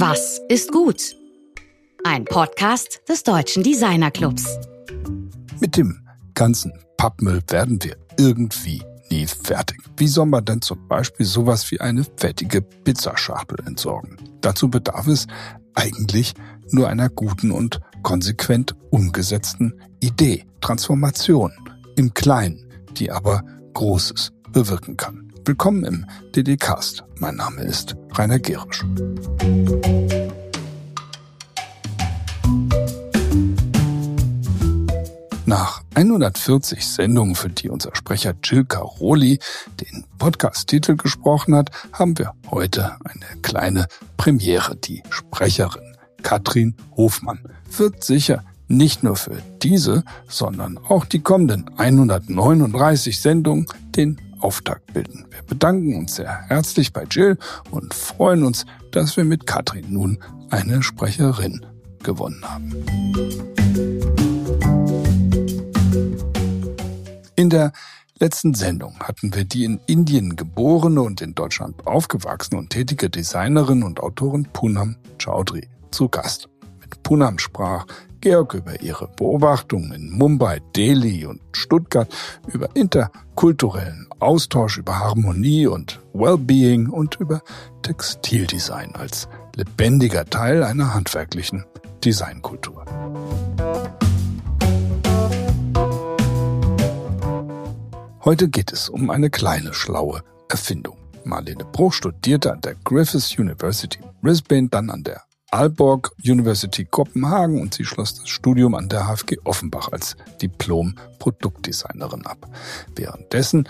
Was ist gut? Ein Podcast des Deutschen Designer Clubs. Mit dem ganzen Pappmüll werden wir irgendwie nie fertig. Wie soll man denn zum Beispiel sowas wie eine fettige Pizzaschachtel entsorgen? Dazu bedarf es eigentlich nur einer guten und konsequent umgesetzten Idee, Transformation im Kleinen, die aber Großes bewirken kann. Willkommen im DD-Cast. Mein Name ist Rainer Gerisch. Nach 140 Sendungen, für die unser Sprecher Jill Caroli den Podcast-Titel gesprochen hat, haben wir heute eine kleine Premiere. Die Sprecherin Katrin Hofmann wird sicher nicht nur für diese, sondern auch die kommenden 139 Sendungen den Auftakt bilden. Wir bedanken uns sehr herzlich bei Jill und freuen uns, dass wir mit Katrin nun eine Sprecherin gewonnen haben. In der letzten Sendung hatten wir die in Indien geborene und in Deutschland aufgewachsene und tätige Designerin und Autorin Poonam Chaudhry zu Gast. Mit Poonam sprach Georg über ihre Beobachtungen in Mumbai, Delhi und Stuttgart, über interkulturellen Austausch, über Harmonie und Wellbeing und über Textildesign als lebendiger Teil einer handwerklichen Designkultur. Heute geht es um eine kleine, schlaue Erfindung. Marlene Bruch studierte an der Griffith University Brisbane, dann an der Aalborg University Kopenhagen und sie schloss das Studium an der HFG Offenbach als Diplom-Produktdesignerin ab. Währenddessen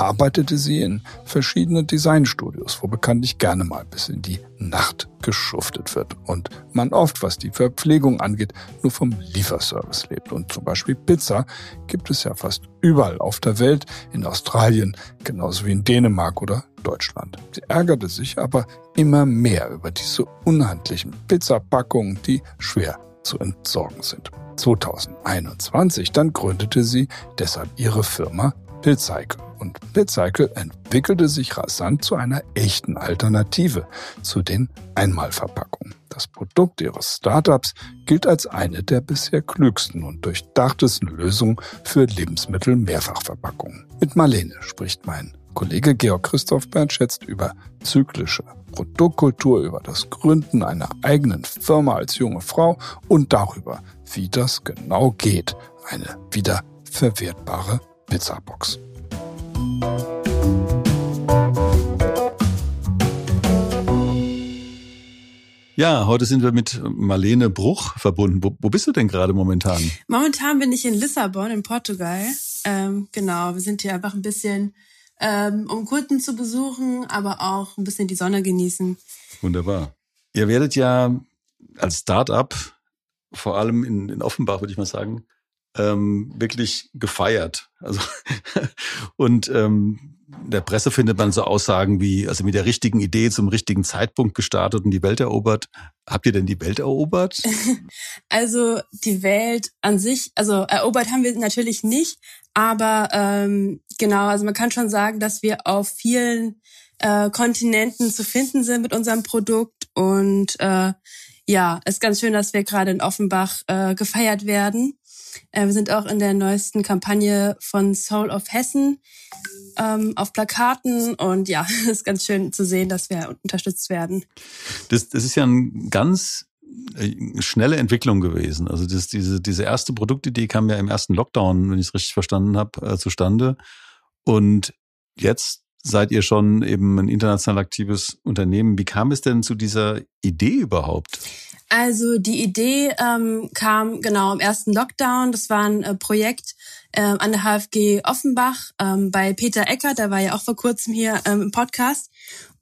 arbeitete sie in verschiedenen Designstudios, wo bekanntlich gerne mal bis in die Nacht geschuftet wird und man oft, was die Verpflegung angeht, nur vom Lieferservice lebt. Und zum Beispiel Pizza gibt es ja fast überall auf der Welt, in Australien genauso wie in Dänemark oder Deutschland. Sie ärgerte sich aber immer mehr über diese unhandlichen Pizzapackungen, die schwer zu entsorgen sind. 2021 dann gründete sie deshalb ihre Firma Pilcycle. Und Pilcycle entwickelte sich rasant zu einer echten Alternative zu den Einmalverpackungen. Das Produkt ihres Startups gilt als eine der bisher klügsten und durchdachtesten Lösungen für Lebensmittel-Mehrfachverpackungen. Mit Marlene spricht mein Kollege Georg Christoph Bernschätzt über zyklische Produktkultur, über das Gründen einer eigenen Firma als junge Frau und darüber, wie das genau geht, eine wiederverwertbare Pizzabox. Ja, heute sind wir mit Marlene Bruch verbunden. Wo, wo bist du denn gerade momentan? Momentan bin ich in Lissabon in Portugal. Ähm, genau, wir sind hier einfach ein bisschen, ähm, um Kunden zu besuchen, aber auch ein bisschen die Sonne genießen. Wunderbar. Ihr werdet ja als Start-up, vor allem in, in Offenbach, würde ich mal sagen, ähm, wirklich gefeiert. Also und ähm, der Presse findet man so Aussagen wie, also mit der richtigen Idee zum richtigen Zeitpunkt gestartet und die Welt erobert. Habt ihr denn die Welt erobert? Also die Welt an sich, also erobert haben wir natürlich nicht, aber ähm, genau, also man kann schon sagen, dass wir auf vielen äh, Kontinenten zu finden sind mit unserem Produkt und äh, ja, ist ganz schön, dass wir gerade in Offenbach äh, gefeiert werden. Äh, wir sind auch in der neuesten Kampagne von Soul of Hessen ähm, auf Plakaten und ja, ist ganz schön zu sehen, dass wir unterstützt werden. Das, das ist ja ein ganz äh, schnelle Entwicklung gewesen. Also das, diese, diese erste Produktidee kam ja im ersten Lockdown, wenn ich es richtig verstanden habe, äh, zustande. Und jetzt seid ihr schon eben ein international aktives Unternehmen. Wie kam es denn zu dieser Idee überhaupt? Also die Idee ähm, kam genau im ersten Lockdown. Das war ein äh, Projekt äh, an der HFG Offenbach ähm, bei Peter Eckert, der war ja auch vor kurzem hier ähm, im Podcast.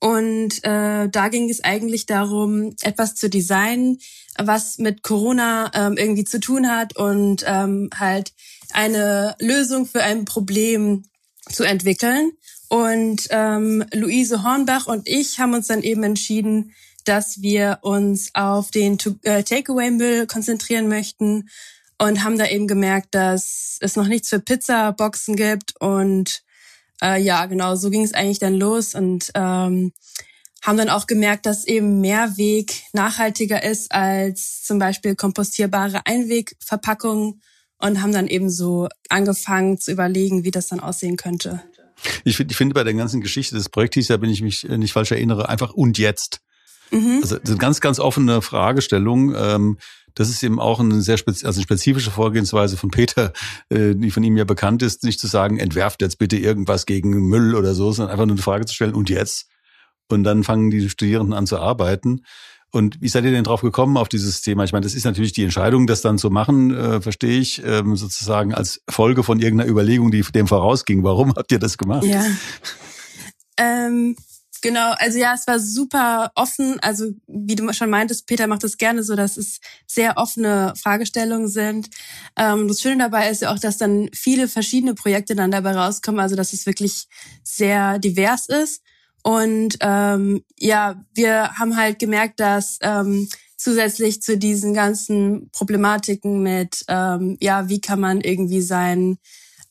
Und äh, da ging es eigentlich darum, etwas zu designen, was mit Corona ähm, irgendwie zu tun hat und ähm, halt eine Lösung für ein Problem zu entwickeln. Und ähm, Luise Hornbach und ich haben uns dann eben entschieden, dass wir uns auf den äh, Takeaway-Müll konzentrieren möchten und haben da eben gemerkt, dass es noch nichts für Pizza-Boxen gibt und äh, ja, genau, so ging es eigentlich dann los und ähm, haben dann auch gemerkt, dass eben Mehrweg nachhaltiger ist als zum Beispiel kompostierbare Einwegverpackungen und haben dann eben so angefangen zu überlegen, wie das dann aussehen könnte. Ich finde, ich finde bei der ganzen Geschichte des Projektes, da wenn ich mich nicht falsch erinnere, einfach und jetzt. Mhm. Also das ist eine ganz, ganz offene Fragestellung. Ähm, das ist eben auch eine sehr spez also eine spezifische Vorgehensweise von Peter, äh, die von ihm ja bekannt ist, nicht zu sagen, entwerft jetzt bitte irgendwas gegen Müll oder so, sondern einfach nur eine Frage zu stellen, und jetzt? Und dann fangen die Studierenden an zu arbeiten. Und wie seid ihr denn drauf gekommen auf dieses Thema? Ich meine, das ist natürlich die Entscheidung, das dann zu machen, äh, verstehe ich, ähm, sozusagen als Folge von irgendeiner Überlegung, die dem vorausging. Warum habt ihr das gemacht? Ja. Ähm, genau, also ja, es war super offen. Also wie du schon meintest, Peter macht es gerne so, dass es sehr offene Fragestellungen sind. Ähm, das Schöne dabei ist ja auch, dass dann viele verschiedene Projekte dann dabei rauskommen. Also dass es wirklich sehr divers ist. Und ähm, ja, wir haben halt gemerkt, dass ähm, zusätzlich zu diesen ganzen Problematiken mit, ähm, ja, wie kann man irgendwie sein,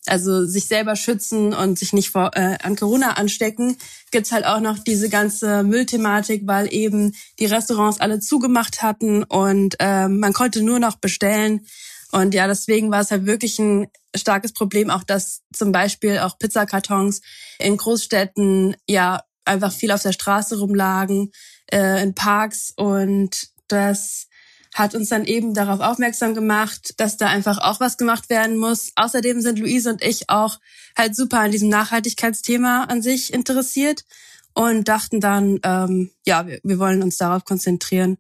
also sich selber schützen und sich nicht vor, äh, an Corona anstecken, gibt's halt auch noch diese ganze Müllthematik, weil eben die Restaurants alle zugemacht hatten und ähm, man konnte nur noch bestellen. Und ja, deswegen war es halt wirklich ein starkes Problem, auch dass zum Beispiel auch Pizzakartons in Großstädten ja einfach viel auf der Straße rumlagen, äh, in Parks und das hat uns dann eben darauf aufmerksam gemacht, dass da einfach auch was gemacht werden muss. Außerdem sind Luise und ich auch halt super an diesem Nachhaltigkeitsthema an sich interessiert und dachten dann, ähm, ja, wir, wir wollen uns darauf konzentrieren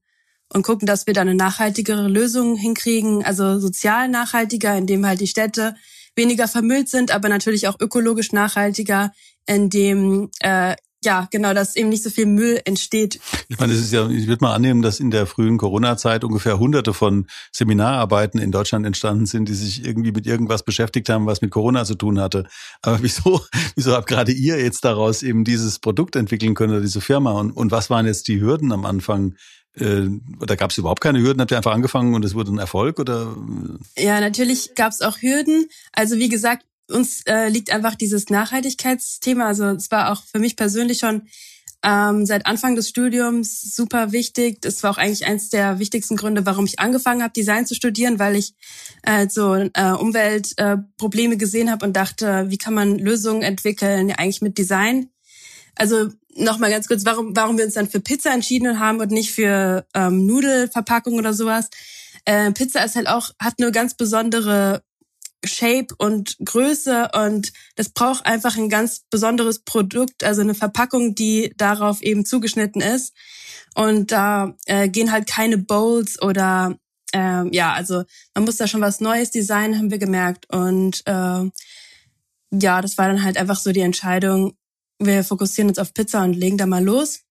und gucken, dass wir da eine nachhaltigere Lösung hinkriegen, also sozial nachhaltiger, indem halt die Städte weniger vermüllt sind, aber natürlich auch ökologisch nachhaltiger, indem äh, ja, genau, dass eben nicht so viel Müll entsteht. Ich meine, es ist ja, ich würde mal annehmen, dass in der frühen Corona-Zeit ungefähr hunderte von Seminararbeiten in Deutschland entstanden sind, die sich irgendwie mit irgendwas beschäftigt haben, was mit Corona zu tun hatte. Aber wieso, wieso habt gerade ihr jetzt daraus eben dieses Produkt entwickeln können oder diese Firma? Und, und was waren jetzt die Hürden am Anfang? Äh, da gab es überhaupt keine Hürden? Habt ihr einfach angefangen und es wurde ein Erfolg oder? Ja, natürlich gab es auch Hürden. Also wie gesagt, uns äh, liegt einfach dieses Nachhaltigkeitsthema. Also es war auch für mich persönlich schon ähm, seit Anfang des Studiums super wichtig. Das war auch eigentlich eins der wichtigsten Gründe, warum ich angefangen habe, Design zu studieren, weil ich äh, so äh, Umweltprobleme äh, gesehen habe und dachte, wie kann man Lösungen entwickeln, ja, eigentlich mit Design. Also nochmal ganz kurz, warum, warum wir uns dann für Pizza entschieden haben und nicht für ähm, Nudelverpackung oder sowas. Äh, Pizza ist halt auch, hat eine ganz besondere Shape und Größe und das braucht einfach ein ganz besonderes Produkt, also eine Verpackung, die darauf eben zugeschnitten ist. Und da äh, gehen halt keine Bowls oder äh, ja, also man muss da schon was Neues designen, haben wir gemerkt. Und äh, ja, das war dann halt einfach so die Entscheidung, wir fokussieren uns auf Pizza und legen da mal los.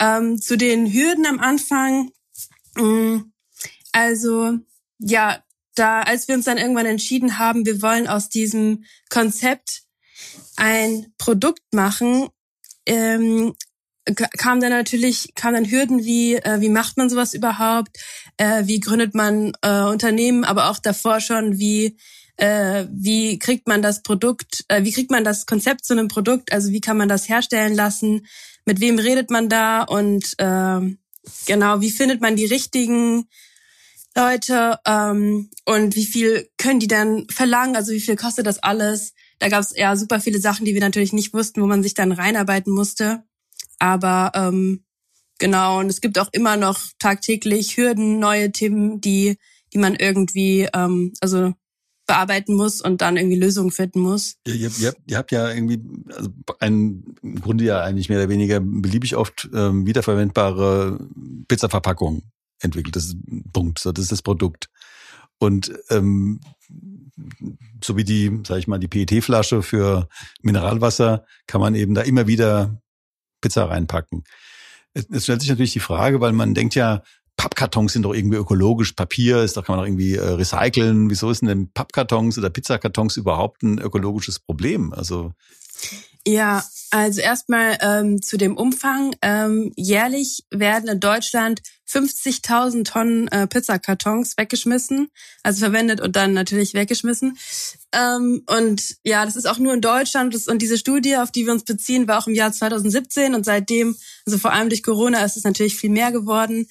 Ähm, zu den Hürden am Anfang. Mh, mm, also ja, da, als wir uns dann irgendwann entschieden haben, wir wollen aus diesem Konzept ein Produkt machen, ähm, kam dann natürlich, kam dann Hürden wie, äh, wie macht man sowas überhaupt, äh, wie gründet man äh, Unternehmen, aber auch davor schon, wie, äh, wie kriegt man das Produkt, äh, wie kriegt man das Konzept zu einem Produkt, also wie kann man das herstellen lassen, mit wem redet man da? Und äh, genau, wie findet man die richtigen Leute ähm, und wie viel können die dann verlangen, also wie viel kostet das alles. Da gab es ja super viele Sachen, die wir natürlich nicht wussten, wo man sich dann reinarbeiten musste. Aber ähm, genau, und es gibt auch immer noch tagtäglich Hürden, neue Themen, die, die man irgendwie ähm, also bearbeiten muss und dann irgendwie Lösungen finden muss. Ihr, ihr, ihr, habt, ihr habt ja irgendwie also ein, im Grunde ja eigentlich mehr oder weniger beliebig oft ähm, wiederverwendbare Pizzaverpackungen entwickelt. Das ist Punkt, so, das ist das Produkt. Und ähm, so wie die, sag ich mal, die PET-Flasche für Mineralwasser, kann man eben da immer wieder Pizza reinpacken. Es, es stellt sich natürlich die Frage, weil man denkt ja, Pappkartons sind doch irgendwie ökologisch, Papier ist doch, kann man doch irgendwie äh, recyceln. Wieso ist denn Pappkartons oder Pizzakartons überhaupt ein ökologisches Problem? Also Ja, also erstmal ähm, zu dem Umfang. Ähm, jährlich werden in Deutschland 50.000 Tonnen äh, Pizzakartons weggeschmissen, also verwendet und dann natürlich weggeschmissen. Ähm, und ja, das ist auch nur in Deutschland. Das, und diese Studie, auf die wir uns beziehen, war auch im Jahr 2017 und seitdem, also vor allem durch Corona, ist es natürlich viel mehr geworden.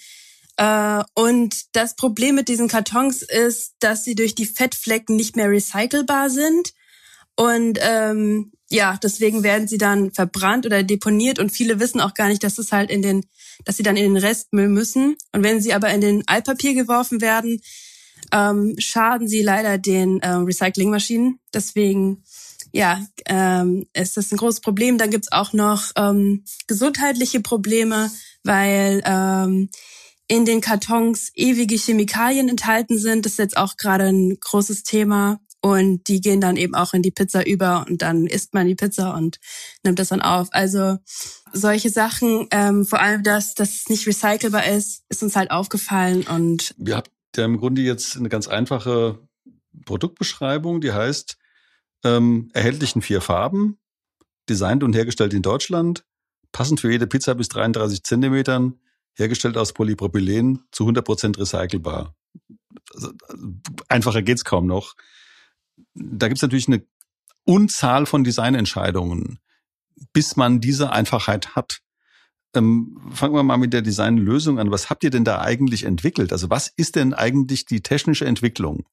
Äh, und das Problem mit diesen Kartons ist, dass sie durch die Fettflecken nicht mehr recycelbar sind. Und ähm, ja, deswegen werden sie dann verbrannt oder deponiert und viele wissen auch gar nicht, dass es halt in den, dass sie dann in den Restmüll müssen. Und wenn sie aber in den Altpapier geworfen werden, ähm, schaden sie leider den äh, Recyclingmaschinen. Deswegen ja, ähm, ist das ein großes Problem. Dann gibt's auch noch ähm, gesundheitliche Probleme, weil ähm, in den Kartons ewige Chemikalien enthalten sind. Das ist jetzt auch gerade ein großes Thema. Und die gehen dann eben auch in die Pizza über und dann isst man die Pizza und nimmt das dann auf. Also solche Sachen, ähm, vor allem das, dass es nicht recycelbar ist, ist uns halt aufgefallen und. Ihr habt ja im Grunde jetzt eine ganz einfache Produktbeschreibung, die heißt, ähm, erhältlich in vier Farben, designt und hergestellt in Deutschland, passend für jede Pizza bis 33 Zentimetern, hergestellt aus Polypropylen, zu 100 Prozent recycelbar. Also, einfacher geht's kaum noch da gibt es natürlich eine Unzahl von Designentscheidungen, bis man diese Einfachheit hat. Ähm, fangen wir mal mit der Designlösung an. Was habt ihr denn da eigentlich entwickelt? Also was ist denn eigentlich die technische Entwicklung,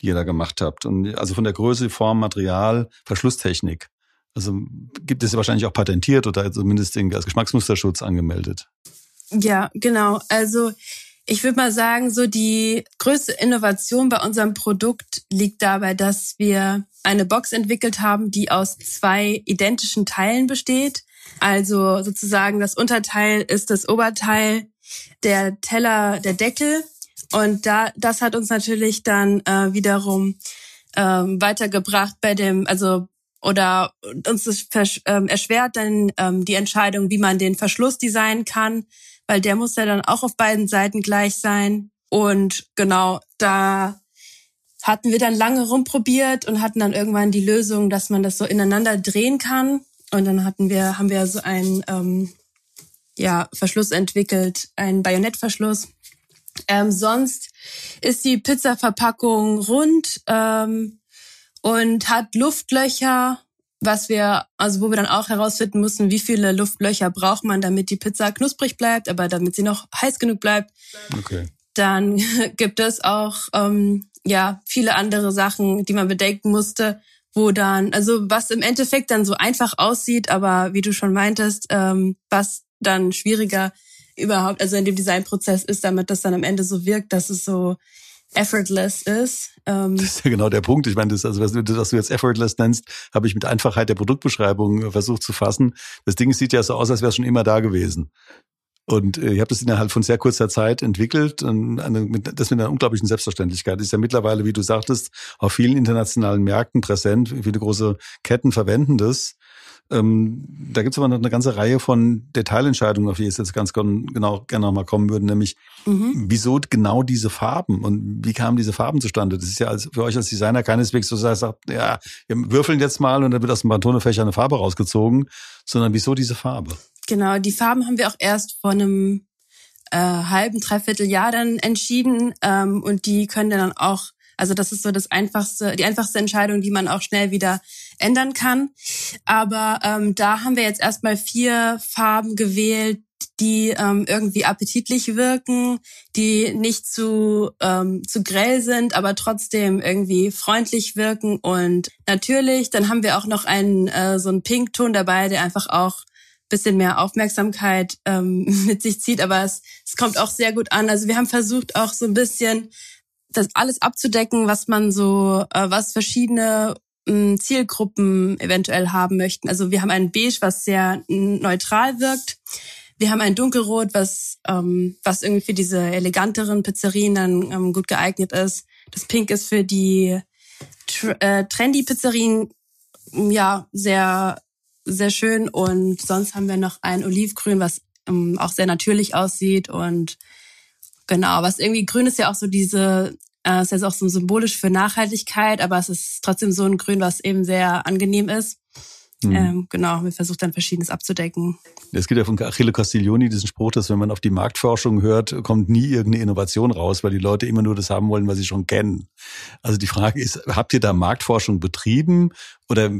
die ihr da gemacht habt? Und also von der Größe, Form, Material, Verschlusstechnik. Also gibt es wahrscheinlich auch patentiert oder zumindest als Geschmacksmusterschutz angemeldet. Ja, genau. Also ich würde mal sagen, so die größte Innovation bei unserem Produkt liegt dabei, dass wir eine Box entwickelt haben, die aus zwei identischen Teilen besteht. Also sozusagen das Unterteil ist das Oberteil, der Teller, der Deckel. Und da, das hat uns natürlich dann äh, wiederum ähm, weitergebracht bei dem, also oder uns das ähm, erschwert dann ähm, die Entscheidung, wie man den Verschluss designen kann weil der muss ja dann auch auf beiden Seiten gleich sein. Und genau, da hatten wir dann lange rumprobiert und hatten dann irgendwann die Lösung, dass man das so ineinander drehen kann. Und dann hatten wir, haben wir so einen ähm, ja, Verschluss entwickelt, einen Bajonettverschluss. Ähm, sonst ist die Pizzaverpackung rund ähm, und hat Luftlöcher was wir, also wo wir dann auch herausfinden mussten, wie viele Luftlöcher braucht man, damit die Pizza knusprig bleibt, aber damit sie noch heiß genug bleibt. Okay. Dann gibt es auch ähm, ja viele andere Sachen, die man bedenken musste, wo dann, also was im Endeffekt dann so einfach aussieht, aber wie du schon meintest, ähm, was dann schwieriger überhaupt, also in dem Designprozess ist, damit das dann am Ende so wirkt, dass es so effortless ist. Ähm das ist ja genau der Punkt. Ich meine, das, also was du, was du jetzt effortless nennst, habe ich mit Einfachheit der Produktbeschreibung versucht zu fassen. Das Ding sieht ja so aus, als wäre es schon immer da gewesen. Und äh, ich habe das innerhalb von sehr kurzer Zeit entwickelt und eine, mit, das mit einer unglaublichen Selbstverständlichkeit. Ist ja mittlerweile, wie du sagtest, auf vielen internationalen Märkten präsent. Viele große Ketten verwenden das. Ähm, da gibt es aber noch eine ganze Reihe von Detailentscheidungen, auf die ich jetzt ganz genau gerne nochmal kommen würde, nämlich mhm. wieso genau diese Farben und wie kamen diese Farben zustande? Das ist ja als, für euch als Designer keineswegs so, dass sagt, ja, wir würfeln jetzt mal und dann wird aus dem Pantonefächer eine Farbe rausgezogen, sondern wieso diese Farbe? Genau, die Farben haben wir auch erst vor einem äh, halben, dreiviertel Jahr dann entschieden ähm, und die können dann auch also das ist so das einfachste, die einfachste Entscheidung, die man auch schnell wieder ändern kann. Aber ähm, da haben wir jetzt erstmal vier Farben gewählt, die ähm, irgendwie appetitlich wirken, die nicht zu ähm, zu grell sind, aber trotzdem irgendwie freundlich wirken und natürlich. Dann haben wir auch noch einen äh, so einen Pinkton dabei, der einfach auch bisschen mehr Aufmerksamkeit ähm, mit sich zieht, aber es, es kommt auch sehr gut an. Also wir haben versucht auch so ein bisschen das alles abzudecken, was man so, äh, was verschiedene Zielgruppen eventuell haben möchten. Also wir haben ein Beige, was sehr neutral wirkt. Wir haben ein Dunkelrot, was ähm, was irgendwie für diese eleganteren Pizzerien dann ähm, gut geeignet ist. Das Pink ist für die tr äh, trendy Pizzerien ja sehr sehr schön und sonst haben wir noch ein Olivgrün, was ähm, auch sehr natürlich aussieht und Genau, was irgendwie grün ist ja auch so diese, äh, ist jetzt auch so symbolisch für Nachhaltigkeit, aber es ist trotzdem so ein Grün, was eben sehr angenehm ist. Mhm. Ähm, genau, wir versuchen dann Verschiedenes abzudecken. Es gibt ja von Achille Castiglioni diesen Spruch, dass wenn man auf die Marktforschung hört, kommt nie irgendeine Innovation raus, weil die Leute immer nur das haben wollen, was sie schon kennen. Also die Frage ist, habt ihr da Marktforschung betrieben oder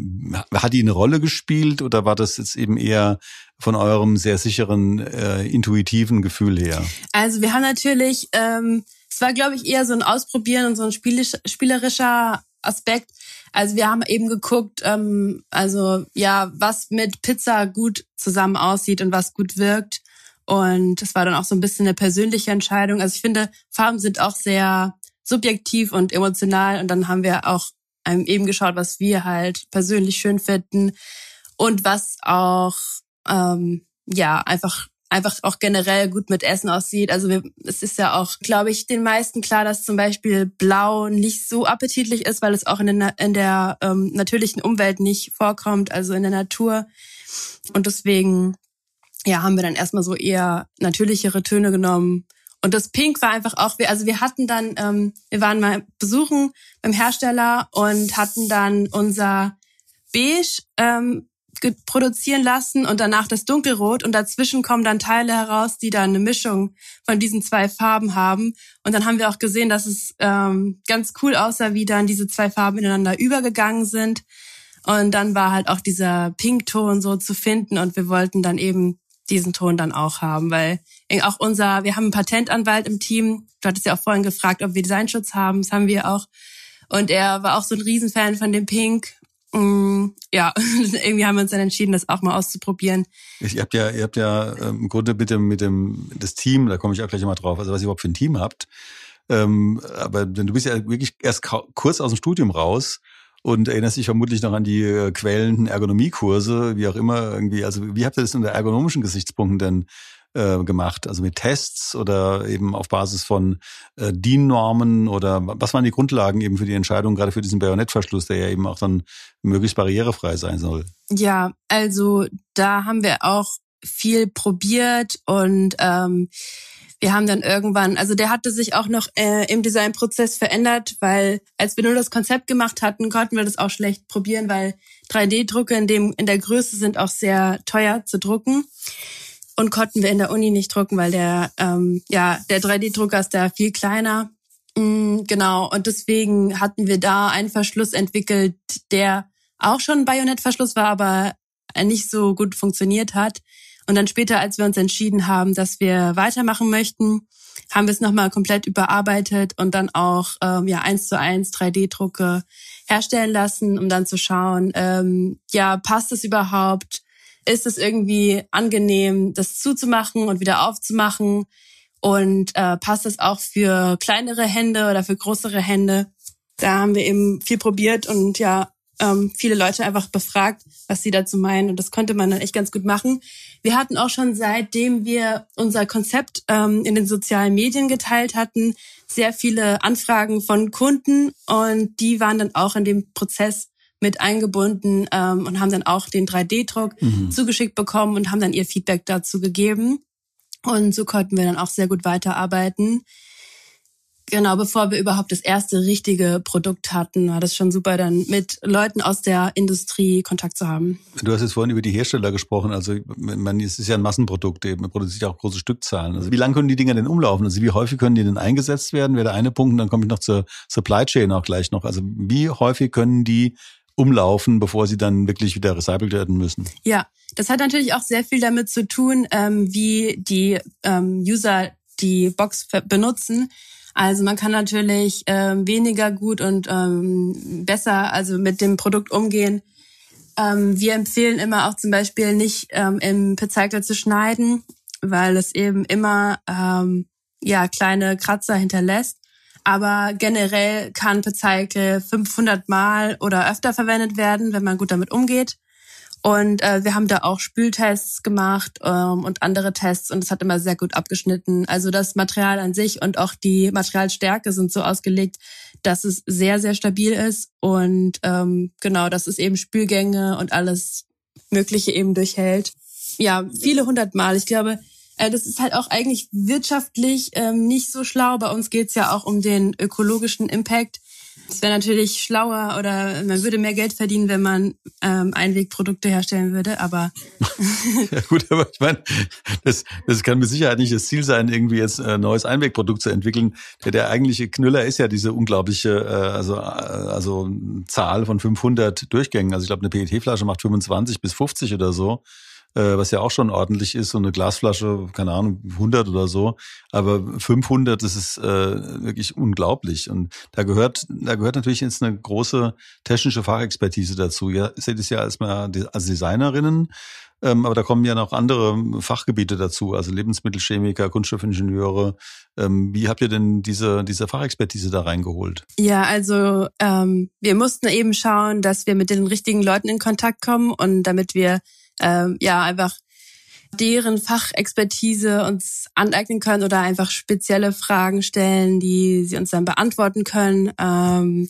hat die eine Rolle gespielt oder war das jetzt eben eher von eurem sehr sicheren, äh, intuitiven Gefühl her? Also wir haben natürlich, ähm, es war glaube ich eher so ein Ausprobieren und so ein spielerischer Aspekt. Also wir haben eben geguckt, ähm, also ja, was mit Pizza gut zusammen aussieht und was gut wirkt. Und es war dann auch so ein bisschen eine persönliche Entscheidung. Also ich finde, Farben sind auch sehr subjektiv und emotional. Und dann haben wir auch eben geschaut, was wir halt persönlich schön finden und was auch ähm, ja einfach einfach auch generell gut mit Essen aussieht. Also wir, es ist ja auch, glaube ich, den meisten klar, dass zum Beispiel Blau nicht so appetitlich ist, weil es auch in der, in der ähm, natürlichen Umwelt nicht vorkommt, also in der Natur. Und deswegen, ja, haben wir dann erstmal so eher natürlichere Töne genommen. Und das Pink war einfach auch, also wir hatten dann, ähm, wir waren mal besuchen beim Hersteller und hatten dann unser Beige ähm, produzieren lassen und danach das Dunkelrot und dazwischen kommen dann Teile heraus, die dann eine Mischung von diesen zwei Farben haben. Und dann haben wir auch gesehen, dass es ähm, ganz cool aussah, wie dann diese zwei Farben ineinander übergegangen sind. Und dann war halt auch dieser Pinkton so zu finden und wir wollten dann eben diesen Ton dann auch haben, weil auch unser, wir haben einen Patentanwalt im Team. Du hattest ja auch vorhin gefragt, ob wir Designschutz haben. Das haben wir auch. Und er war auch so ein Riesenfan von dem Pink ja, irgendwie haben wir uns dann entschieden, das auch mal auszuprobieren. Ihr habt ja, ihr habt ja ähm, im Grunde mit dem, mit dem, das Team, da komme ich auch gleich mal drauf, also was ihr überhaupt für ein Team habt. Ähm, aber du bist ja wirklich erst kurz aus dem Studium raus und erinnerst dich vermutlich noch an die äh, quälenden Ergonomiekurse, wie auch immer irgendwie. Also wie habt ihr das unter ergonomischen Gesichtspunkten denn äh, gemacht? Also mit Tests oder eben auf Basis von äh, DIN-Normen oder was waren die Grundlagen eben für die Entscheidung, gerade für diesen Bajonettverschluss, der ja eben auch dann möglichst barrierefrei sein soll? Ja, also da haben wir auch viel probiert und ähm, wir haben dann irgendwann, also der hatte sich auch noch äh, im Designprozess verändert, weil als wir nur das Konzept gemacht hatten, konnten wir das auch schlecht probieren, weil 3D-Drucke in dem in der Größe sind auch sehr teuer zu drucken und konnten wir in der Uni nicht drucken, weil der ähm, ja der 3D-Drucker ist da viel kleiner. Mm, genau und deswegen hatten wir da einen Verschluss entwickelt, der auch schon ein Bajonettverschluss war, aber nicht so gut funktioniert hat. Und dann später, als wir uns entschieden haben, dass wir weitermachen möchten, haben wir es nochmal komplett überarbeitet und dann auch ähm, ja eins zu eins 3D-Drucke herstellen lassen, um dann zu schauen, ähm, ja passt es überhaupt? Ist es irgendwie angenehm, das zuzumachen und wieder aufzumachen? Und äh, passt es auch für kleinere Hände oder für größere Hände? Da haben wir eben viel probiert und ja, ähm, viele Leute einfach befragt, was sie dazu meinen. Und das konnte man dann echt ganz gut machen. Wir hatten auch schon seitdem wir unser Konzept ähm, in den sozialen Medien geteilt hatten, sehr viele Anfragen von Kunden und die waren dann auch in dem Prozess mit eingebunden ähm, und haben dann auch den 3D-Druck mhm. zugeschickt bekommen und haben dann ihr Feedback dazu gegeben. Und so konnten wir dann auch sehr gut weiterarbeiten. Genau, bevor wir überhaupt das erste richtige Produkt hatten, war das schon super, dann mit Leuten aus der Industrie Kontakt zu haben. Du hast jetzt vorhin über die Hersteller gesprochen. Also, man, es ist ja ein Massenprodukt eben, man produziert auch große Stückzahlen. Also, wie lange können die Dinger denn umlaufen? Also, wie häufig können die denn eingesetzt werden? Wäre der eine Punkt, und dann komme ich noch zur Supply Chain auch gleich noch. Also, wie häufig können die umlaufen, bevor sie dann wirklich wieder recycelt werden müssen. Ja, das hat natürlich auch sehr viel damit zu tun, ähm, wie die ähm, User die Box benutzen. Also man kann natürlich ähm, weniger gut und ähm, besser also mit dem Produkt umgehen. Ähm, wir empfehlen immer auch zum Beispiel nicht ähm, im Recycler zu schneiden, weil es eben immer ähm, ja kleine Kratzer hinterlässt. Aber generell kann Pezeike 500 Mal oder öfter verwendet werden, wenn man gut damit umgeht. Und äh, wir haben da auch Spültests gemacht ähm, und andere Tests und es hat immer sehr gut abgeschnitten. Also das Material an sich und auch die Materialstärke sind so ausgelegt, dass es sehr, sehr stabil ist und ähm, genau, dass es eben Spülgänge und alles Mögliche eben durchhält. Ja, viele hundert Mal. Ich glaube, das ist halt auch eigentlich wirtschaftlich ähm, nicht so schlau. Bei uns geht's ja auch um den ökologischen Impact. Es wäre natürlich schlauer oder man würde mehr Geld verdienen, wenn man ähm, Einwegprodukte herstellen würde, aber. ja gut, aber ich meine, das, das kann mit Sicherheit nicht das Ziel sein, irgendwie jetzt ein neues Einwegprodukt zu entwickeln. Der, der eigentliche Knüller ist ja diese unglaubliche, äh, also, äh, also Zahl von 500 Durchgängen. Also ich glaube, eine PET-Flasche macht 25 bis 50 oder so äh, was ja auch schon ordentlich ist. Und eine Glasflasche, keine Ahnung, 100 oder so. Aber 500, das ist äh, wirklich unglaublich. Und da gehört, da gehört natürlich jetzt eine große technische Fachexpertise dazu. Ihr seht es ja als, als Designerinnen. Ähm, aber da kommen ja noch andere Fachgebiete dazu, also Lebensmittelchemiker, Kunststoffingenieure. Ähm, wie habt ihr denn diese, diese Fachexpertise da reingeholt? Ja, also ähm, wir mussten eben schauen, dass wir mit den richtigen Leuten in Kontakt kommen und damit wir ähm, ja einfach deren Fachexpertise uns aneignen können oder einfach spezielle Fragen stellen, die sie uns dann beantworten können. Ähm,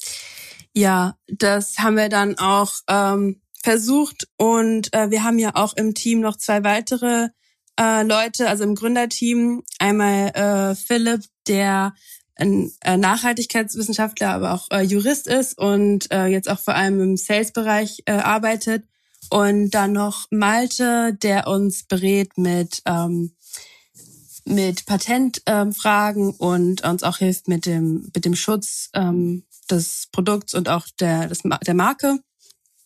ja, das haben wir dann auch ähm, versucht und äh, wir haben ja auch im Team noch zwei weitere äh, Leute, also im Gründerteam. Einmal äh, Philipp, der ein äh, Nachhaltigkeitswissenschaftler, aber auch äh, Jurist ist und äh, jetzt auch vor allem im Sales-Bereich äh, arbeitet. Und dann noch Malte, der uns berät mit, ähm, mit Patentfragen ähm, und uns auch hilft mit dem, mit dem Schutz ähm, des Produkts und auch der, des, der Marke.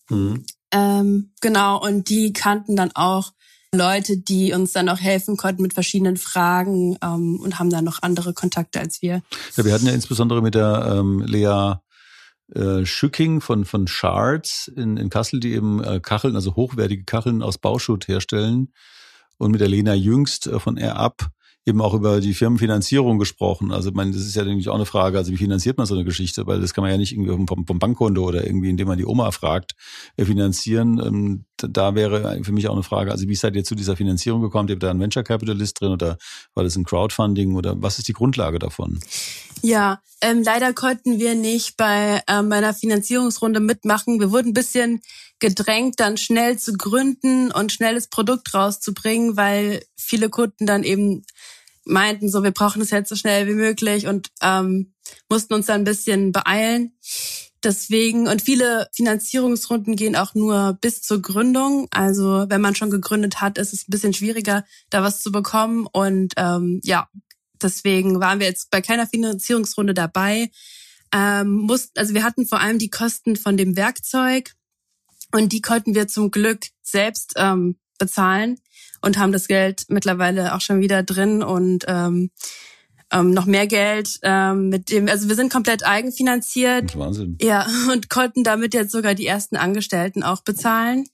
Mhm. Ähm, genau, und die kannten dann auch Leute, die uns dann auch helfen konnten mit verschiedenen Fragen ähm, und haben dann noch andere Kontakte als wir. Ja, wir hatten ja insbesondere mit der ähm, Lea äh, Schücking von, von Shards in, in Kassel, die eben äh, Kacheln, also hochwertige Kacheln aus Bauschutt herstellen. Und mit der Lena Jüngst äh, von AirUp eben auch über die Firmenfinanzierung gesprochen. Also, ich meine, das ist ja eigentlich auch eine Frage. Also, wie finanziert man so eine Geschichte? Weil das kann man ja nicht irgendwie vom, vom Bankkonto oder irgendwie, indem man die Oma fragt, äh, finanzieren. Ähm, da wäre für mich auch eine Frage. Also, wie seid ihr zu dieser Finanzierung gekommen? Habt ihr da einen Venture Capitalist drin oder war das ein Crowdfunding oder was ist die Grundlage davon? Ja, ähm, leider konnten wir nicht bei ähm, einer Finanzierungsrunde mitmachen. Wir wurden ein bisschen gedrängt, dann schnell zu gründen und schnelles Produkt rauszubringen, weil viele Kunden dann eben meinten, so wir brauchen es jetzt so schnell wie möglich und ähm, mussten uns dann ein bisschen beeilen. Deswegen, und viele Finanzierungsrunden gehen auch nur bis zur Gründung. Also wenn man schon gegründet hat, ist es ein bisschen schwieriger, da was zu bekommen. Und ähm, ja, deswegen waren wir jetzt bei keiner Finanzierungsrunde dabei. Ähm, mussten, also wir hatten vor allem die Kosten von dem Werkzeug und die konnten wir zum Glück selbst ähm, bezahlen und haben das Geld mittlerweile auch schon wieder drin und ähm, ähm, noch mehr Geld ähm, mit dem, also wir sind komplett eigenfinanziert. Wahnsinn. Ja, und konnten damit jetzt sogar die ersten Angestellten auch bezahlen.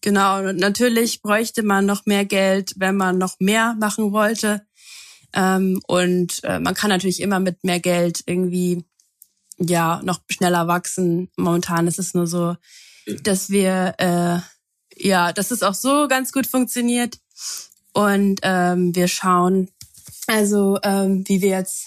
Genau, und natürlich bräuchte man noch mehr Geld, wenn man noch mehr machen wollte. Ähm, und äh, man kann natürlich immer mit mehr Geld irgendwie ja noch schneller wachsen. Momentan ist es nur so, dass wir äh, ja, dass es auch so ganz gut funktioniert. Und ähm, wir schauen, also ähm, wie wir jetzt,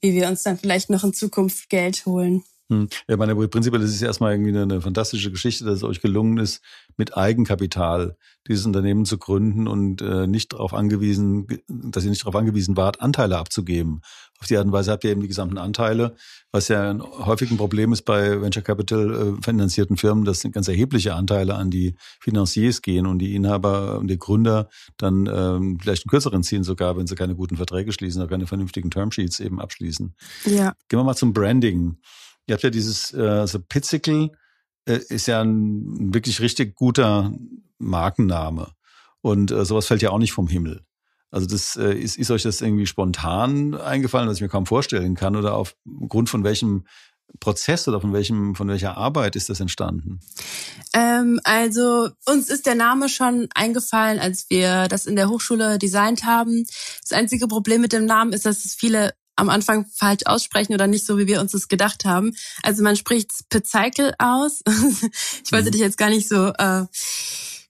wie wir uns dann vielleicht noch in Zukunft Geld holen. Hm. Ja, meine prinzipiell ist es erstmal irgendwie eine fantastische Geschichte, dass es euch gelungen ist, mit Eigenkapital dieses Unternehmen zu gründen und äh, nicht darauf angewiesen, dass ihr nicht darauf angewiesen wart, Anteile abzugeben. Auf die Art und Weise habt ihr eben die gesamten Anteile, was ja ein häufig ein Problem ist bei Venture Capital äh, finanzierten Firmen, dass ganz erhebliche Anteile an die Financiers gehen und die Inhaber und die Gründer dann ähm, vielleicht einen kürzeren ziehen sogar, wenn sie keine guten Verträge schließen oder keine vernünftigen Termsheets eben abschließen. Ja. Gehen wir mal zum Branding. Ihr habt ja dieses, äh, also Pizzicle äh, ist ja ein wirklich richtig guter Markenname. Und äh, sowas fällt ja auch nicht vom Himmel. Also das äh, ist, ist euch das irgendwie spontan eingefallen, was ich mir kaum vorstellen kann, oder aufgrund von welchem Prozess oder von welchem, von welcher Arbeit ist das entstanden? Ähm, also uns ist der Name schon eingefallen, als wir das in der Hochschule designt haben. Das einzige Problem mit dem Namen ist, dass es viele am Anfang falsch aussprechen oder nicht so, wie wir uns das gedacht haben. Also man spricht Pecycle aus. ich wollte mhm. dich jetzt gar nicht so äh,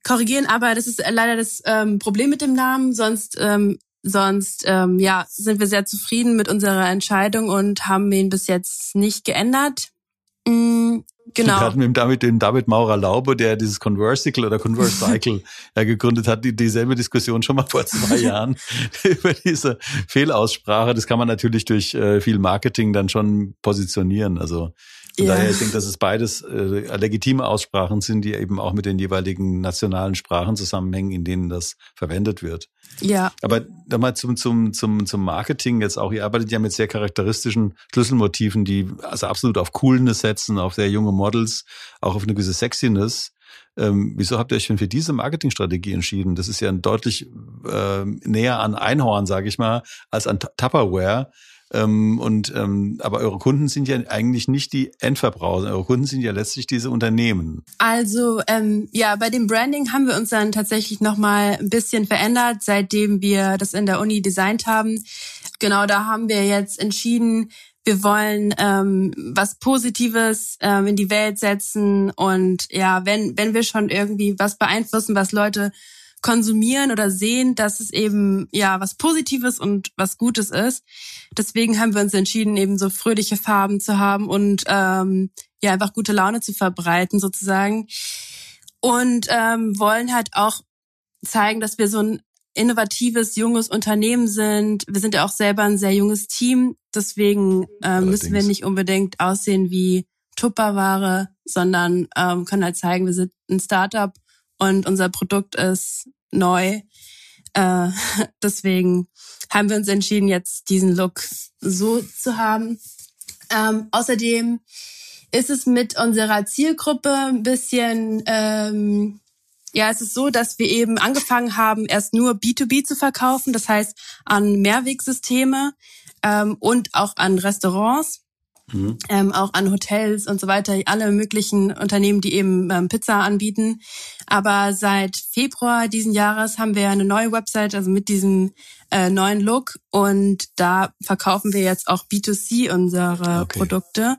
korrigieren, aber das ist leider das ähm, Problem mit dem Namen. Sonst, ähm, sonst ähm, ja, sind wir sehr zufrieden mit unserer Entscheidung und haben ihn bis jetzt nicht geändert. Genau. Wir hatten mit David, den David Maurer Laube, der dieses Conversicle oder Converse-Cycle ja gegründet hat, die, dieselbe Diskussion schon mal vor zwei Jahren über diese Fehlaussprache. Das kann man natürlich durch äh, viel Marketing dann schon positionieren. Also von ja. daher, ich denke, dass es beides äh, legitime Aussprachen sind, die eben auch mit den jeweiligen nationalen Sprachen zusammenhängen, in denen das verwendet wird. Ja. Aber nochmal zum, zum, zum, zum Marketing jetzt auch. Ihr arbeitet ja mit sehr charakteristischen Schlüsselmotiven, die also absolut auf Coolness setzen, auf sehr junge Models, auch auf eine gewisse Sexiness. Ähm, wieso habt ihr euch denn für diese Marketingstrategie entschieden? Das ist ja deutlich äh, näher an Einhorn, sage ich mal, als an Tupperware. Ähm, und ähm, aber eure Kunden sind ja eigentlich nicht die Endverbraucher, eure Kunden sind ja letztlich diese Unternehmen. Also ähm, ja, bei dem Branding haben wir uns dann tatsächlich noch mal ein bisschen verändert, seitdem wir das in der Uni designt haben. Genau, da haben wir jetzt entschieden, wir wollen ähm, was Positives ähm, in die Welt setzen und ja, wenn wenn wir schon irgendwie was beeinflussen, was Leute konsumieren oder sehen, dass es eben ja was Positives und was Gutes ist. Deswegen haben wir uns entschieden, eben so fröhliche Farben zu haben und ähm, ja einfach gute Laune zu verbreiten sozusagen und ähm, wollen halt auch zeigen, dass wir so ein innovatives junges Unternehmen sind. Wir sind ja auch selber ein sehr junges Team, deswegen ähm, müssen wir nicht unbedingt aussehen wie Tupperware, sondern ähm, können halt zeigen, wir sind ein Startup und unser Produkt ist neu. Äh, deswegen haben wir uns entschieden, jetzt diesen Look so zu haben. Ähm, außerdem ist es mit unserer Zielgruppe ein bisschen, ähm, ja, es ist so, dass wir eben angefangen haben, erst nur B2B zu verkaufen, das heißt an Mehrwegsysteme ähm, und auch an Restaurants. Mhm. Ähm, auch an Hotels und so weiter, alle möglichen Unternehmen, die eben ähm, Pizza anbieten. Aber seit Februar diesen Jahres haben wir eine neue Website, also mit diesem äh, neuen Look. Und da verkaufen wir jetzt auch B2C unsere okay. Produkte.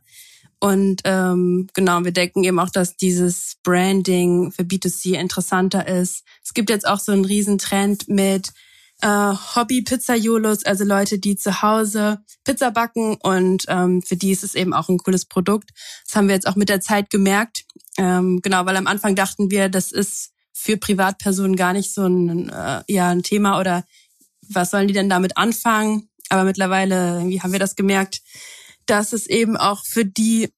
Und ähm, genau, wir denken eben auch, dass dieses Branding für B2C interessanter ist. Es gibt jetzt auch so einen Riesentrend mit äh, Hobby-Pizzaiolos, also Leute, die zu Hause Pizza backen und ähm, für die ist es eben auch ein cooles Produkt. Das haben wir jetzt auch mit der Zeit gemerkt. Ähm, genau, weil am Anfang dachten wir, das ist für Privatpersonen gar nicht so ein, äh, ja, ein Thema oder was sollen die denn damit anfangen? Aber mittlerweile irgendwie haben wir das gemerkt, dass es eben auch für die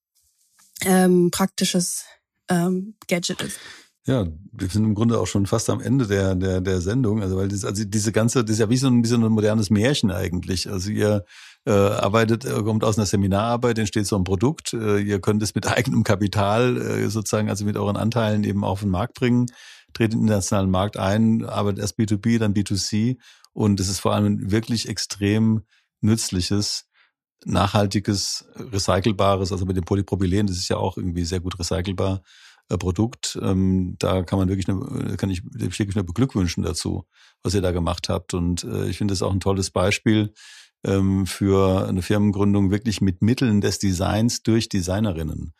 ähm, praktisches ähm, Gadget ist. Ja, wir sind im Grunde auch schon fast am Ende der, der, der Sendung. Also, weil das, also diese ganze, das ist ja wie so ein, so ein modernes Märchen eigentlich. Also ihr äh, arbeitet, äh, kommt aus einer Seminararbeit, entsteht so ein Produkt. Äh, ihr könnt es mit eigenem Kapital äh, sozusagen, also mit euren Anteilen eben auf den Markt bringen, tretet in den internationalen Markt ein, arbeitet erst B2B, dann B2C. Und es ist vor allem wirklich extrem nützliches, nachhaltiges, recycelbares, also mit dem Polypropylen, das ist ja auch irgendwie sehr gut recycelbar Produkt. Ähm, da kann man wirklich, eine, kann ich wirklich nur beglückwünschen dazu, was ihr da gemacht habt. Und äh, ich finde es auch ein tolles Beispiel ähm, für eine Firmengründung wirklich mit Mitteln des Designs durch Designerinnen.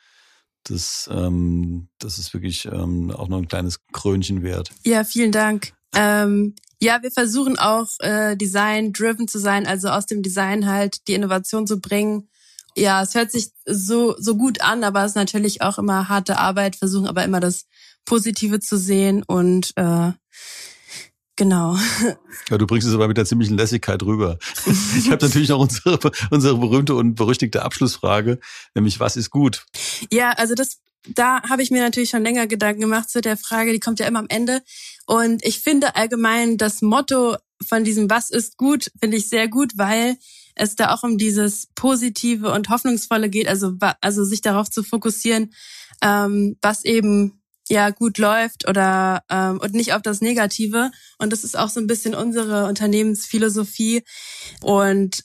Das, ähm, das ist wirklich ähm, auch noch ein kleines Krönchen wert. Ja, vielen Dank. Ähm, ja, wir versuchen auch äh, Design-driven zu sein, also aus dem Design halt die Innovation zu bringen ja, es hört sich so, so gut an, aber es ist natürlich auch immer harte Arbeit, versuchen aber immer das Positive zu sehen und äh, Genau. Ja, du bringst es aber mit der ziemlichen Lässigkeit rüber. Ich habe natürlich noch unsere, unsere berühmte und berüchtigte Abschlussfrage, nämlich was ist gut? Ja, also das, da habe ich mir natürlich schon länger Gedanken gemacht zu der Frage, die kommt ja immer am Ende. Und ich finde allgemein das Motto von diesem Was ist gut, finde ich sehr gut, weil es da auch um dieses Positive und Hoffnungsvolle geht, also, also sich darauf zu fokussieren, ähm, was eben ja gut läuft oder ähm, und nicht auf das Negative. Und das ist auch so ein bisschen unsere Unternehmensphilosophie. Und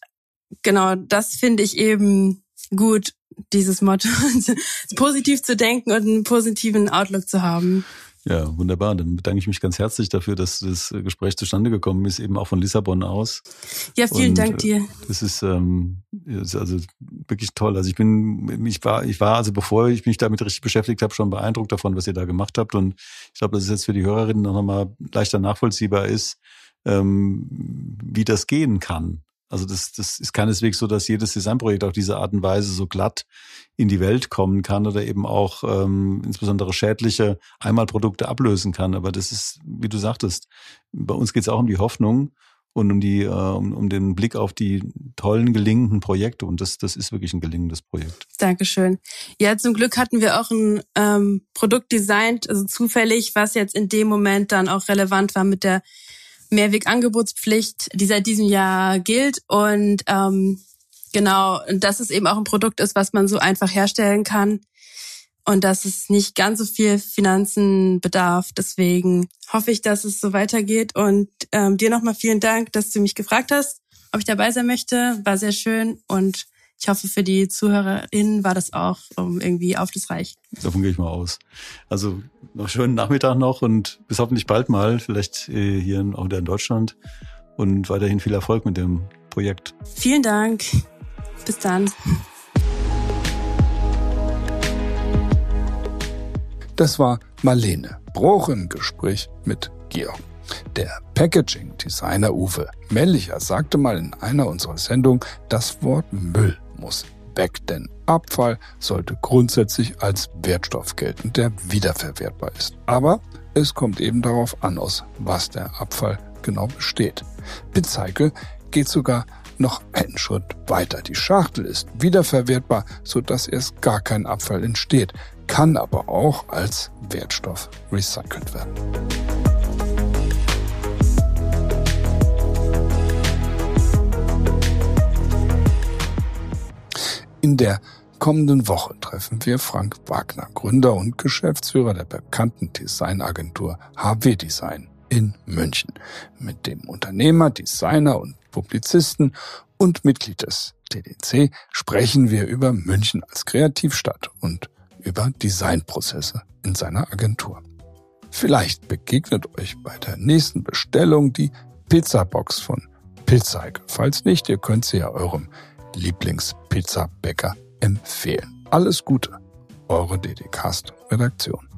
genau, das finde ich eben gut, dieses Motto, positiv zu denken und einen positiven Outlook zu haben. Ja, wunderbar. Dann bedanke ich mich ganz herzlich dafür, dass das Gespräch zustande gekommen ist, eben auch von Lissabon aus. Ja, vielen Und Dank äh, dir. Das ist, ähm, ist also wirklich toll. Also ich bin, ich war, ich war also bevor ich mich damit richtig beschäftigt habe, schon beeindruckt davon, was ihr da gemacht habt. Und ich glaube, dass es jetzt für die Hörerinnen noch mal leichter nachvollziehbar ist, ähm, wie das gehen kann. Also das, das ist keineswegs so, dass jedes Designprojekt auf diese Art und Weise so glatt in die Welt kommen kann oder eben auch ähm, insbesondere schädliche Einmalprodukte ablösen kann. Aber das ist, wie du sagtest, bei uns geht es auch um die Hoffnung und um die, äh, um, um den Blick auf die tollen gelingenden Projekte. Und das, das ist wirklich ein gelingendes Projekt. Dankeschön. Ja, zum Glück hatten wir auch ein ähm, Produkt designt, also zufällig, was jetzt in dem Moment dann auch relevant war mit der Mehrwegangebotspflicht, die seit diesem Jahr gilt. Und ähm, genau, dass es eben auch ein Produkt ist, was man so einfach herstellen kann und dass es nicht ganz so viel Finanzen bedarf. Deswegen hoffe ich, dass es so weitergeht. Und ähm, dir nochmal vielen Dank, dass du mich gefragt hast, ob ich dabei sein möchte. War sehr schön und ich hoffe, für die ZuhörerInnen war das auch um, irgendwie aufschlussreich. Davon gehe ich mal aus. Also noch schönen Nachmittag noch und bis hoffentlich bald mal, vielleicht äh, hier auch wieder in Deutschland. Und weiterhin viel Erfolg mit dem Projekt. Vielen Dank. Bis dann. Das war Marlene Bruch im Gespräch mit Georg. Der Packaging-Designer Uwe Mellicher sagte mal in einer unserer Sendungen, das Wort Müll muss weg, denn Abfall sollte grundsätzlich als Wertstoff gelten, der wiederverwertbar ist. Aber es kommt eben darauf an, aus was der Abfall genau besteht. Bitcycle geht sogar noch einen Schritt weiter. Die Schachtel ist wiederverwertbar, sodass erst gar kein Abfall entsteht kann aber auch als Wertstoff recycelt werden. In der kommenden Woche treffen wir Frank Wagner, Gründer und Geschäftsführer der bekannten Designagentur HW Design in München, mit dem Unternehmer, Designer und Publizisten und Mitglied des TDC sprechen wir über München als Kreativstadt und über Designprozesse in seiner Agentur. Vielleicht begegnet euch bei der nächsten Bestellung die Pizzabox von Pizzaike. Falls nicht, ihr könnt sie ja eurem Lieblingspizzabäcker empfehlen. Alles Gute, eure DD-Cast-Redaktion.